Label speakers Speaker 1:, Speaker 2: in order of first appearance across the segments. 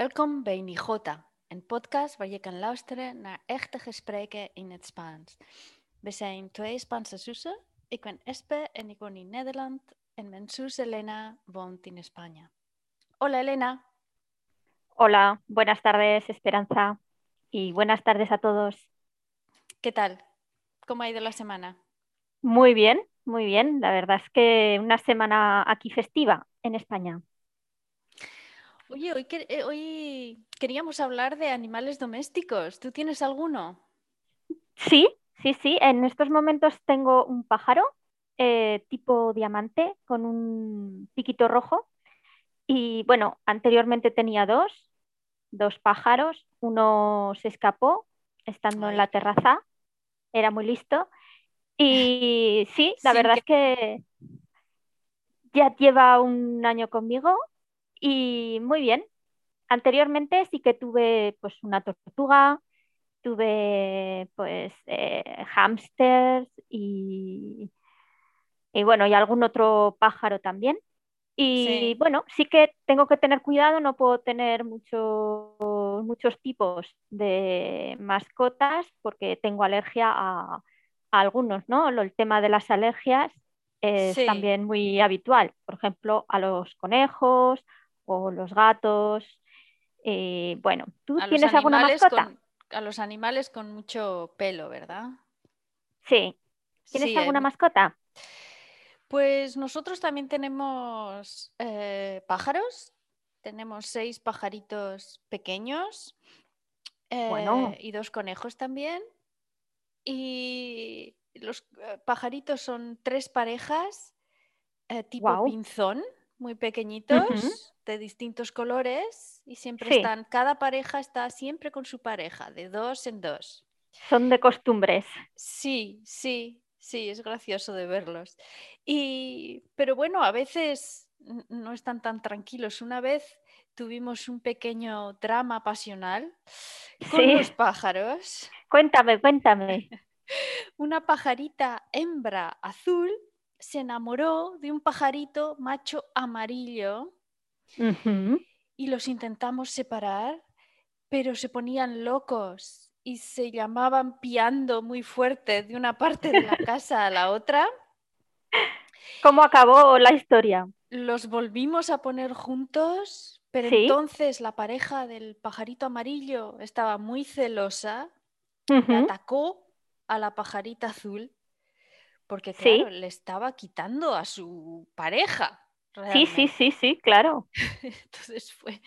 Speaker 1: Welkom bij Nigota, een podcast waar je kan luisteren naar echte gesprekken in het Spaans. We zijn twee Spaanse zussen. Ik ben Espe en ik woon in Nederland. En mijn zus Elena woont in España. Hola Elena.
Speaker 2: Hola, buenas tardes Esperanza y buenas tardes a todos.
Speaker 1: ¿Qué tal? ¿Cómo ha ido la semana?
Speaker 2: Muy bien, muy bien. La verdad es que una semana aquí festiva en España.
Speaker 1: Oye, hoy, que- eh, hoy queríamos hablar de animales domésticos. ¿Tú tienes alguno?
Speaker 2: Sí, sí, sí. En estos momentos tengo un pájaro eh, tipo diamante con un piquito rojo. Y bueno, anteriormente tenía dos, dos pájaros. Uno se escapó estando en la terraza. Era muy listo. Y sí, la
Speaker 1: Sin
Speaker 2: verdad
Speaker 1: que-
Speaker 2: es que ya lleva un año conmigo y muy bien. Anteriormente sí que tuve pues una tortuga, tuve pues eh, hámsters y, y bueno, y algún otro pájaro también. Y
Speaker 1: Sí.
Speaker 2: bueno, sí que tengo que tener cuidado, no puedo tener muchos muchos tipos de mascotas porque tengo alergia a, a algunos, ¿no? El tema de las alergias es
Speaker 1: Sí.
Speaker 2: también muy habitual, por ejemplo, a los conejos o los gatos. Y bueno, ¿tú
Speaker 1: A
Speaker 2: tienes alguna mascota?
Speaker 1: con, a los animales con mucho pelo, ¿verdad?
Speaker 2: Sí. ¿Tienes
Speaker 1: Sí,
Speaker 2: alguna mascota?
Speaker 1: Pues nosotros también tenemos eh, pájaros. Tenemos seis pajaritos pequeños
Speaker 2: Bueno.
Speaker 1: eh, y dos conejos también. Y los eh, pajaritos son tres parejas eh, tipo pinzón, muy pequeñitos, de distintos colores y siempre
Speaker 2: Sí.
Speaker 1: están, cada pareja está siempre con su pareja, de dos en dos.
Speaker 2: Son de costumbres.
Speaker 1: Sí, sí, sí, es gracioso de verlos. Y, pero bueno, a veces no están tan tranquilos. Una vez tuvimos un pequeño drama pasional con
Speaker 2: Sí.
Speaker 1: los pájaros.
Speaker 2: Cuéntame, cuéntame.
Speaker 1: Una pajarita hembra azul se enamoró de un pajarito macho amarillo y los intentamos separar, pero se ponían locos y se llamaban piando muy fuerte de una parte de la casa a la otra.
Speaker 2: ¿Cómo acabó la historia?
Speaker 1: Los volvimos a poner juntos, pero
Speaker 2: Sí.
Speaker 1: entonces la pareja del pajarito amarillo estaba muy celosa y
Speaker 2: Ujú.
Speaker 1: atacó a la pajarita azul porque,
Speaker 2: Sí.
Speaker 1: claro, le estaba quitando a su pareja.
Speaker 2: Sí, sí, sí, sí, claro.
Speaker 1: Entonces fue,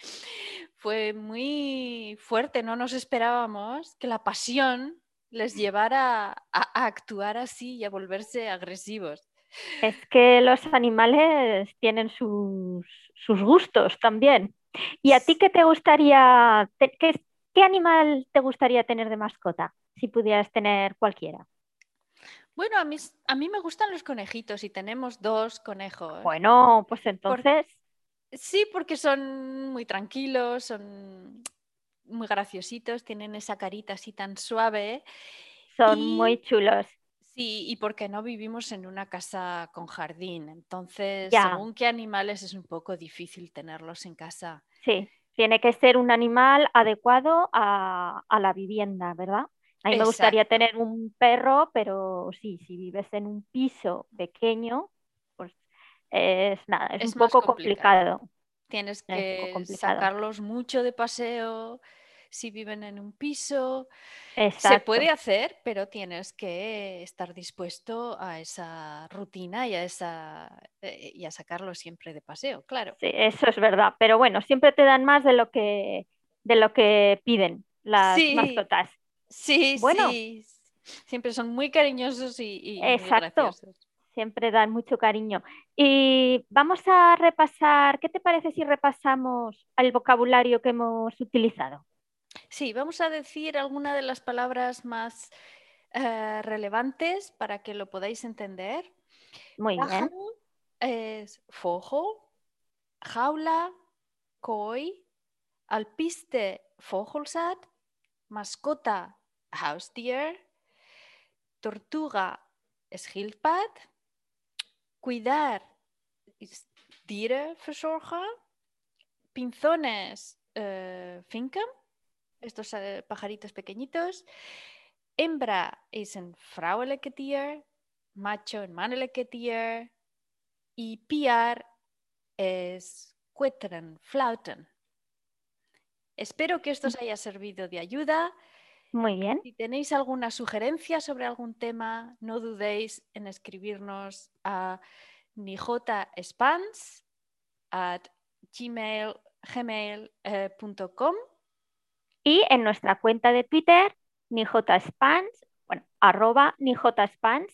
Speaker 1: fue muy fuerte, no nos esperábamos que la pasión les llevara a, a actuar así y a volverse agresivos.
Speaker 2: Es que los animales tienen sus, sus gustos también. ¿Y a ti qué te gustaría, te- qué, qué animal te gustaría tener de mascota si pudieras tener cualquiera?
Speaker 1: Bueno, a mí, a mí me gustan los conejitos y tenemos dos conejos.
Speaker 2: Bueno, pues entonces,
Speaker 1: Sí, porque son muy tranquilos, son muy graciositos, tienen esa carita así tan suave.
Speaker 2: son
Speaker 1: y-
Speaker 2: muy chulos.
Speaker 1: Sí, y porque no vivimos en una casa con jardín, entonces
Speaker 2: Ya.
Speaker 1: según qué animales es un poco difícil tenerlos en casa.
Speaker 2: Sí, tiene que ser un animal adecuado a, a la vivienda, ¿verdad? A mí me gustaría tener un perro, pero sí, si vives en un piso pequeño, pues es nada, es,
Speaker 1: Es
Speaker 2: un poco
Speaker 1: complicado.
Speaker 2: complicado.
Speaker 1: Tienes que
Speaker 2: complicado.
Speaker 1: sacarlos mucho de paseo si viven en un piso. Se puede hacer, pero tienes que estar dispuesto a esa rutina y a, esa, eh, y a sacarlos siempre de paseo, claro.
Speaker 2: Sí, eso es verdad. Pero bueno, siempre te dan más de lo que, de lo que piden las
Speaker 1: Sí,
Speaker 2: mascotas.
Speaker 1: Sí,
Speaker 2: Bueno.
Speaker 1: sí. Siempre son muy cariñosos y, y
Speaker 2: Exacto.
Speaker 1: graciosos.
Speaker 2: Siempre dan mucho cariño. Y vamos a repasar, ¿qué te parece si repasamos el vocabulario que hemos utilizado?
Speaker 1: Sí, vamos a decir algunas de las palabras más eh, relevantes para que lo podáis entender.
Speaker 2: Muy bien.
Speaker 1: Es fojo, jaula, koi, alpiste, vogelzad, mascota, huisdier, tortuga, schildpad, cuidar, is dierenverzorger, pinzones, eh, finken, estos eh, pajaritos pequeñitos. Hembra es en vrouwelijke macho en mannelijke y piar es cuetren, flauten. Espero que esto os haya servido de ayuda.
Speaker 2: Muy bien.
Speaker 1: Si tenéis alguna sugerencia sobre algún tema, no dudéis en escribirnos a nijotaspans at gmail, gmail.com
Speaker 2: Y en nuestra cuenta de Twitter, nijotaspans, bueno, arroba nijotaspans,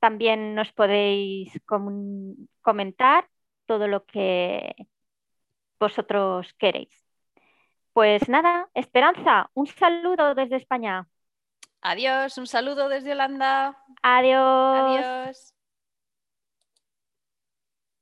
Speaker 2: también nos podéis comentar todo lo que vosotros queréis. Pues nada, Esperanza, un saludo desde España.
Speaker 1: Adiós, un saludo desde Holanda.
Speaker 2: Adiós.
Speaker 1: Adiós.